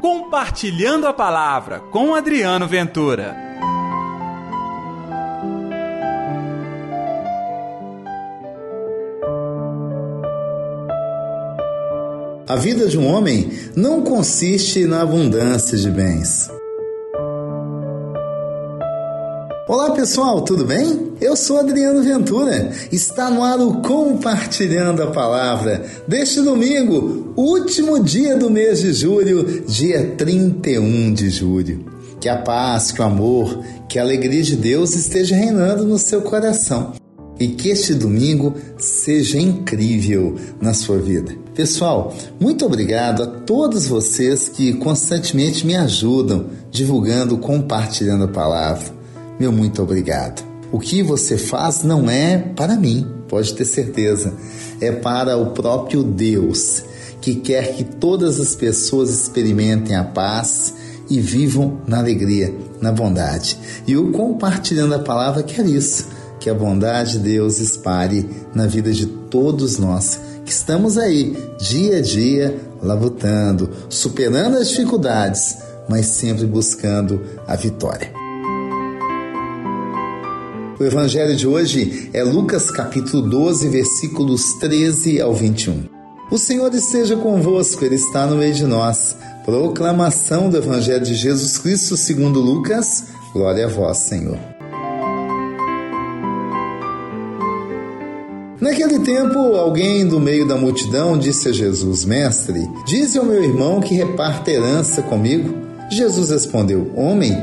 Compartilhando a Palavra com Adriano Ventura. A vida de um homem não consiste na abundância de bens. Olá pessoal, tudo bem? Eu sou Adriano Ventura. Está no ar o Compartilhando a Palavra deste domingo, último dia do mês de julho, dia 31 de julho. Que a paz, que o amor, que a alegria de Deus esteja reinando no seu coração e que este domingo seja incrível na sua vida. Pessoal, muito obrigado a todos vocês que constantemente me ajudam divulgando, compartilhando a palavra. Meu muito obrigado. O que você faz não é para mim, pode ter certeza. É para o próprio Deus, que quer que todas as pessoas experimentem a paz e vivam na alegria, na bondade. E o compartilhando a palavra quer isso, que a bondade de Deus espalhe na vida de todos nós que estamos aí dia a dia labutando, superando as dificuldades, mas sempre buscando a vitória. O evangelho de hoje é Lucas capítulo 12, versículos 13 ao 21. O Senhor esteja convosco, Ele está no meio de nós. Proclamação do Evangelho de Jesus Cristo segundo Lucas. Glória a vós, Senhor. Naquele tempo, alguém do meio da multidão disse a Jesus: Mestre, dize ao meu irmão que reparta herança comigo. Jesus respondeu: Homem,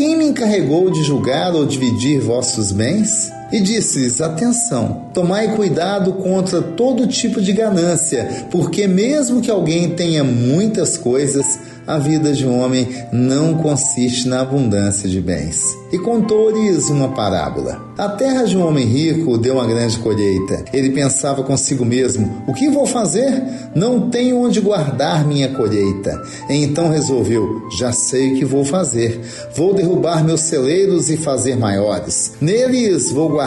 quem me encarregou de julgar ou dividir vossos bens? E disse-lhes: Atenção, tomai cuidado contra todo tipo de ganância, porque mesmo que alguém tenha muitas coisas, a vida de um homem não consiste na abundância de bens. E contou-lhes uma parábola. A terra de um homem rico deu uma grande colheita. Ele pensava consigo mesmo: O que vou fazer? Não tenho onde guardar minha colheita. Então resolveu: Já sei o que vou fazer. Vou derrubar meus celeiros e fazer maiores. Neles vou guardar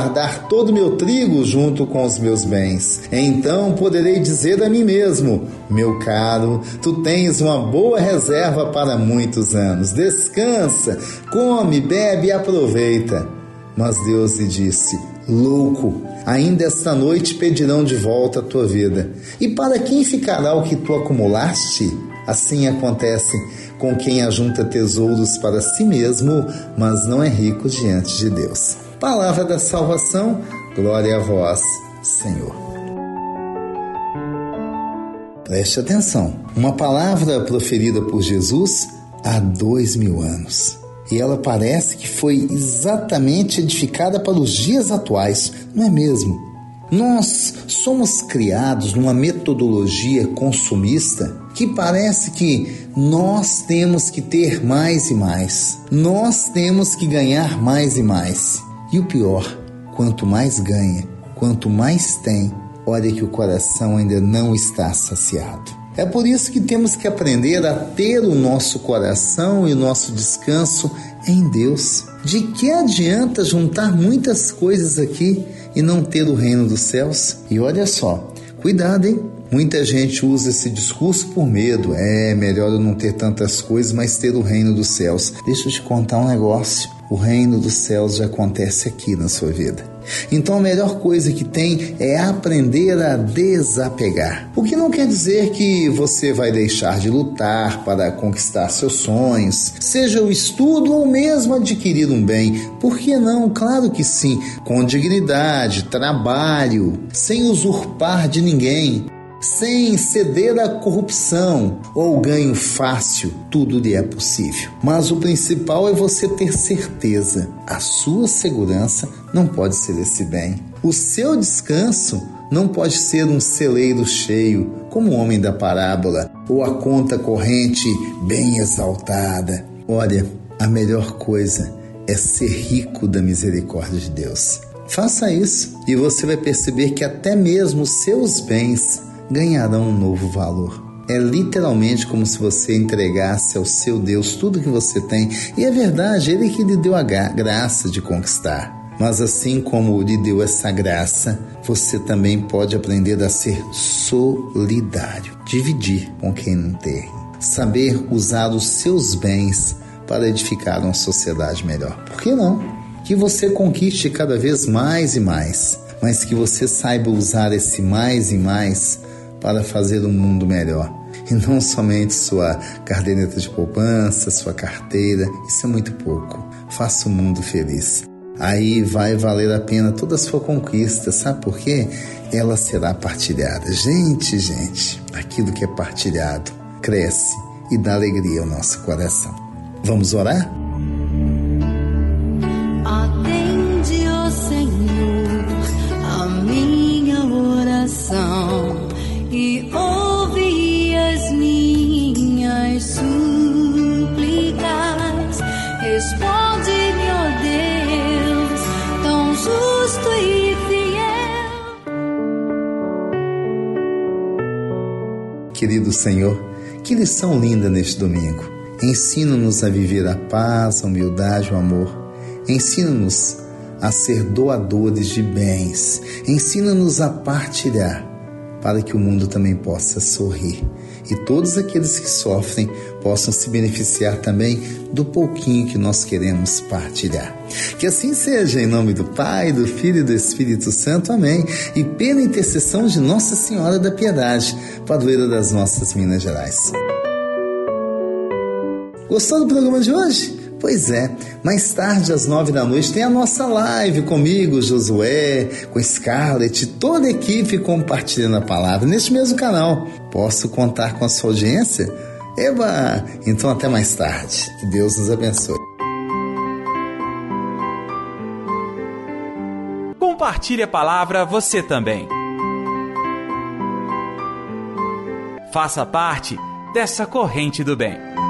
todo o meu trigo junto com os meus bens. Então poderei dizer a mim mesmo: Meu caro, tu tens uma boa reserva para muitos anos. Descansa, come, bebe e aproveita. Mas Deus lhe disse: Louco, ainda esta noite pedirão de volta a tua vida. E para quem ficará o que tu acumulaste? Assim acontece com quem ajunta tesouros para si mesmo, mas não é rico diante de Deus. Palavra da salvação, glória a vós, Senhor. Preste atenção, uma palavra proferida por Jesus há dois mil anos. E ela parece que foi exatamente edificada para os dias atuais, não é mesmo? Nós somos criados numa metodologia consumista que parece que nós temos que ter mais e mais, nós temos que ganhar mais e mais. E o pior, quanto mais ganha, quanto mais tem, olha que o coração ainda não está saciado. É por isso que temos que aprender a ter o nosso coração e o nosso descanso em Deus. De que adianta juntar muitas coisas aqui e não ter o reino dos céus? E olha só, cuidado, hein? Muita gente usa esse discurso por medo. É melhor eu não ter tantas coisas, mas ter o reino dos céus. Deixa eu te contar um negócio. O reino dos céus já acontece aqui na sua vida. Então a melhor coisa que tem é aprender a desapegar. O que não quer dizer que você vai deixar de lutar para conquistar seus sonhos, seja o estudo ou mesmo adquirir um bem. Por que não? Claro que sim, com dignidade, trabalho, sem usurpar de ninguém sem ceder à corrupção ou ganho fácil, tudo lhe é possível. Mas o principal é você ter certeza. A sua segurança não pode ser esse bem. O seu descanso não pode ser um celeiro cheio, como o homem da parábola, ou a conta corrente bem exaltada. Olha, a melhor coisa é ser rico da misericórdia de Deus. Faça isso e você vai perceber que até mesmo seus bens ganharão um novo valor. É literalmente como se você entregasse ao seu Deus tudo que você tem, e é verdade, Ele que lhe deu a graça de conquistar. Mas assim como lhe deu essa graça, você também pode aprender a ser solidário, dividir com quem não tem. saber usar os seus bens para edificar uma sociedade melhor. Por que não? Que você conquiste cada vez mais e mais, mas que você saiba usar esse mais e mais para fazer um mundo melhor. E não somente sua caderneta de poupança, sua carteira, isso é muito pouco. Faça o mundo feliz. Aí vai valer a pena toda a sua conquista, sabe por quê? Ela será partilhada. Gente, gente, aquilo que é partilhado cresce e dá alegria ao nosso coração. Vamos orar? Atende, Responde-me, ó Deus, tão justo e fiel. Querido Senhor, que lição linda neste domingo. Ensina-nos a viver a paz, a humildade, o amor. Ensina-nos a ser doadores de bens. Ensina-nos a partilhar para que o mundo também possa sorrir e todos aqueles que sofrem possam se beneficiar também do pouquinho que nós queremos partilhar. Que assim seja, em nome do Pai, do Filho e do Espírito Santo. Amém. E pela intercessão de Nossa Senhora da Piedade, padroeira das nossas Minas Gerais. Gostou do programa de hoje? Pois é, mais tarde às nove da noite tem a nossa live comigo, Josué, com Scarlett, toda a equipe compartilhando a palavra neste mesmo canal. Posso contar com a sua audiência? Eba! Então até mais tarde. Que Deus nos abençoe. Compartilhe a palavra você também. Faça parte dessa corrente do bem.